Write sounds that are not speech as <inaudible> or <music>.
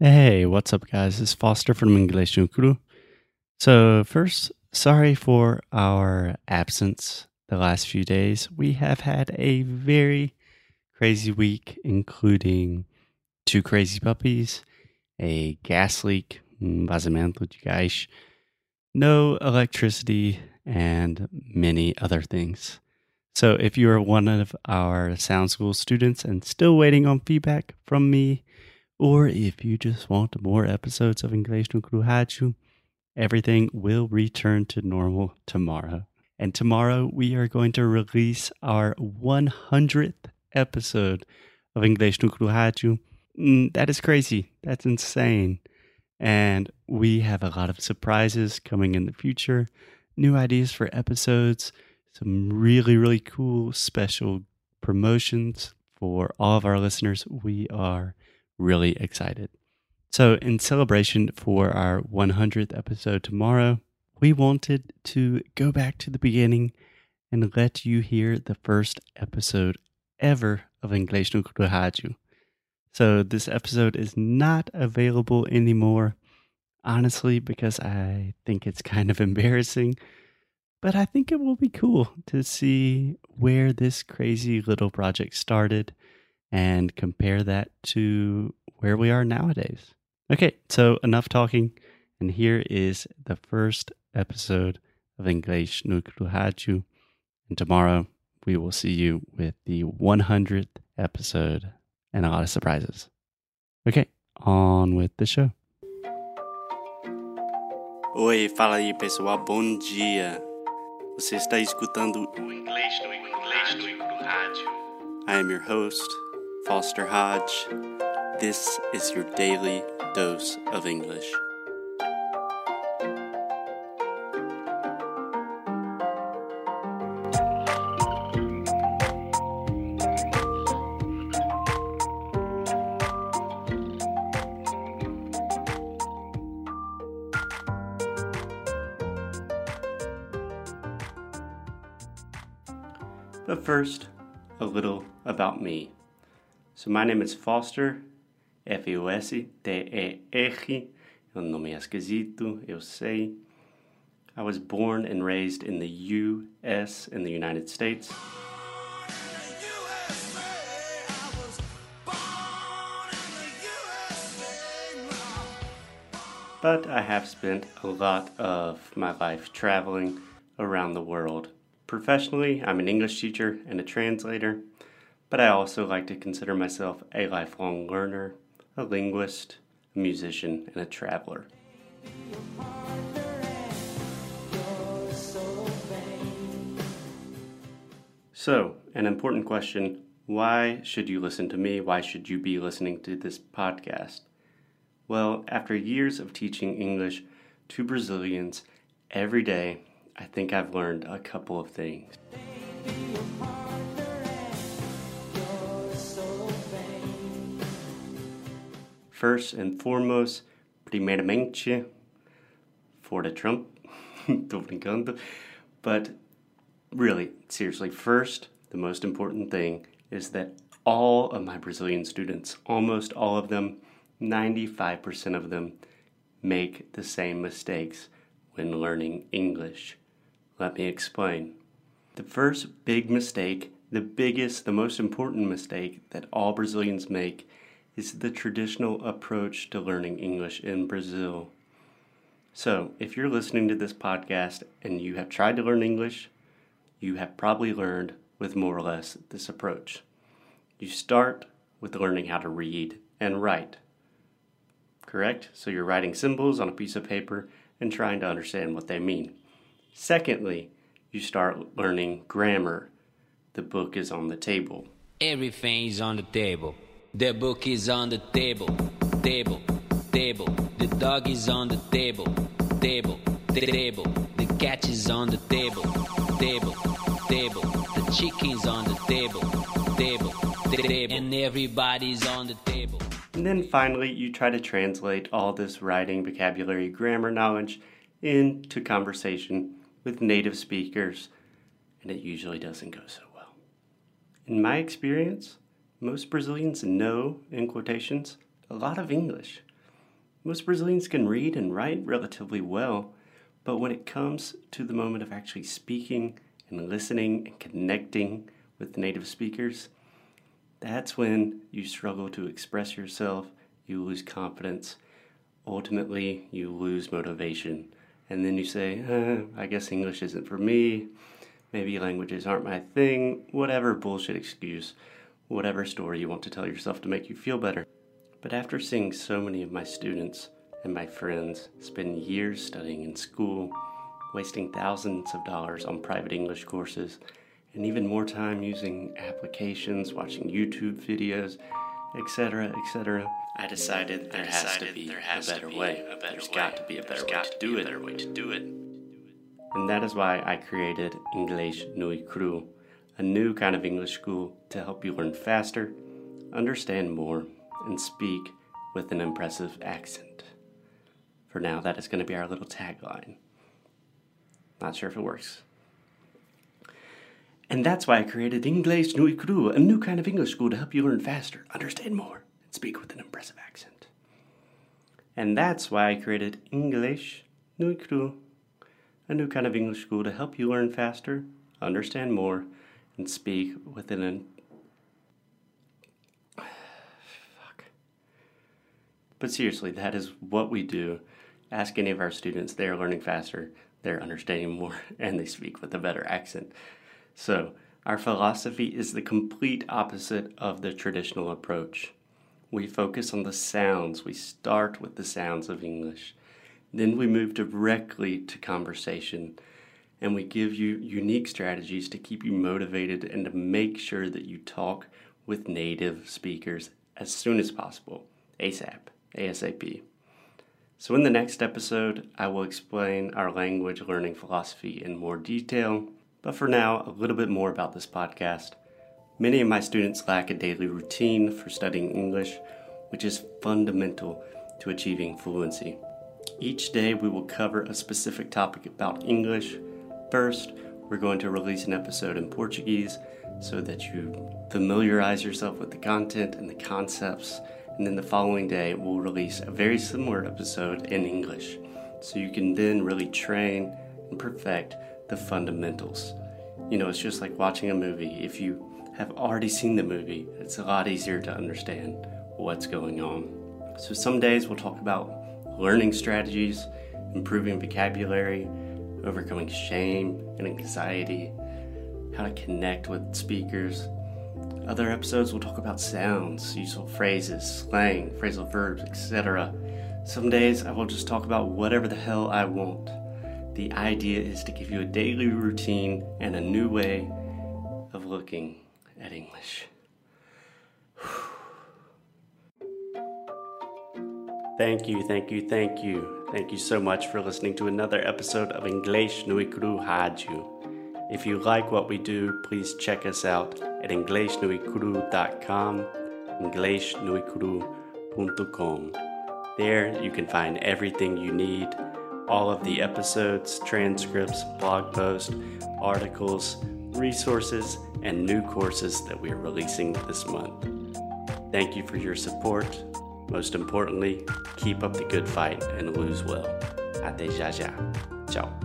Hey, what's up, guys? It's Foster from English no Kuru. So, first, sorry for our absence the last few days. We have had a very crazy week, including two crazy puppies, a gas leak, vazamento de gás, no electricity, and many other things. So, if you are one of our Sound School students and still waiting on feedback from me, or if you just want more episodes of Inglês no Rádio, everything will return to normal tomorrow. And tomorrow we are going to release our 100th episode of Inglês no Rádio. Mm, that is crazy. That's insane. And we have a lot of surprises coming in the future, new ideas for episodes, some really, really cool special promotions for all of our listeners. We are really excited. So, in celebration for our 100th episode tomorrow, we wanted to go back to the beginning and let you hear the first episode ever of Inglês no Rádio. So, this episode is not available anymore, honestly, because I think it's kind of <laughs> embarrassing. But I think it will be cool to see where this crazy little project started and compare that to where we are nowadays. Okay, so enough talking, and here is the first episode of English no Rádio. And tomorrow we will see you with the 100th episode and a lot of surprises. Okay, on with the show. Oi, fala aí pessoal, bom dia. Você está escutando o no Inglês no Rádio. I am your host, Foster Hodge. This is your daily dose of English. But first, a little about me. So, my name is Foster, F-O-S-T-E-R. É um nome esquisito, eu sei. I was born and raised in the U.S. in the United States. But I have spent a lot of my life traveling around the world. Professionally, I'm an English teacher and a translator, but I also like to consider myself a lifelong learner, a linguist, a musician, and a traveler. So, an important question why should you listen to me? Why should you be listening to this podcast? Well, after years of teaching English to Brazilians every day, I think I've learned a couple of things. First and foremost, primeiramente, for the Trump. <laughs> But really, seriously, first, the most important thing is that all of my Brazilian students, almost all of them, 95% of them, make the same mistakes when learning English. Let me explain. The first big mistake, the biggest, the most important mistake that all Brazilians make is the traditional approach to learning English in Brazil. So, if you're listening to this podcast and you have tried to learn English, you have probably learned with more or less this approach. You start with learning how to read and write. Correct? So you're writing symbols on a piece of paper and trying to understand what they mean. Secondly, you start learning grammar. The book is on the table. Everything is on the table. The book is on the table. Table, table. The dog is on the table. Table, table. The cat is on the table. Table, table. The chicken's on the table. Table, table. And everybody's on the table. And then finally, you try to translate all this writing, vocabulary, grammar knowledge into conversation with native speakers, and it usually doesn't go so well. In my experience, most Brazilians know, in quotations, a lot of English. Most Brazilians can read and write relatively well, but when it comes to the moment of actually speaking and listening and connecting with native speakers, that's when you struggle to express yourself, you lose confidence, ultimately, you lose motivation. And then you say, eh, I guess English isn't for me, maybe languages aren't my thing, whatever bullshit excuse, whatever story you want to tell yourself to make you feel better. But after seeing so many of my students and my friends spend years studying in school, wasting thousands of dollars on private English courses, and even more time using applications, watching YouTube videos, etc., etc., I decided there has to be a better way. A better There's got to be a better way to do it. Better way to do it. And that is why I created English Nui Cru, a new kind of English school to help you learn faster, understand more, and speak with an impressive accent. For now, that is going to be our little tagline. Not sure if it works. And that's why I created English Nui Cru, a new kind of English school to help you learn faster, understand more, and speak with an impressive accent. And that's why I created English Nui Cru, a new kind of English school to help you learn faster, understand more, and speak within an fuck. But seriously, that is what we do. Ask any of our students, they are learning faster, they're understanding more, <laughs> and they speak with a better accent. So, our philosophy is the complete opposite of the traditional approach. We focus on the sounds. We start with the sounds of English. Then we move directly to conversation and we give you unique strategies to keep you motivated and to make sure that you talk with native speakers as soon as possible, ASAP. ASAP. So, in the next episode, I will explain our language learning philosophy in more detail. But for now, a little bit more about this podcast. Many of my students lack a daily routine for studying English, which is fundamental to achieving fluency. Each day, we will cover a specific topic about English. First, we're going to release an episode in Portuguese so that you familiarize yourself with the content and the concepts and then the following day we'll release a very similar episode in English. So you can then really train and perfect the fundamentals. You know, it's just like watching a movie. If you have already seen the movie, it's a lot easier to understand what's going on. So some days we'll talk about learning strategies, improving vocabulary, overcoming shame and anxiety, how to connect with speakers, other episodes will talk about sounds, useful phrases, slang, phrasal verbs, etc. Some days I will just talk about whatever the hell I want. The idea is to give you a daily routine and a new way of looking at English. Thank you, thank you, thank you. Thank you so much for listening to another episode of English Nui Cru Rádio. If you like what we do, please check us out at inglesnuicru.com, inglesnuicru.com. There you can find everything you need all of the episodes, transcripts, blog posts, articles, resources, and new courses that we are releasing this month. Thank you for your support. Most importantly, keep up the good fight and lose well. Até já já. Ciao.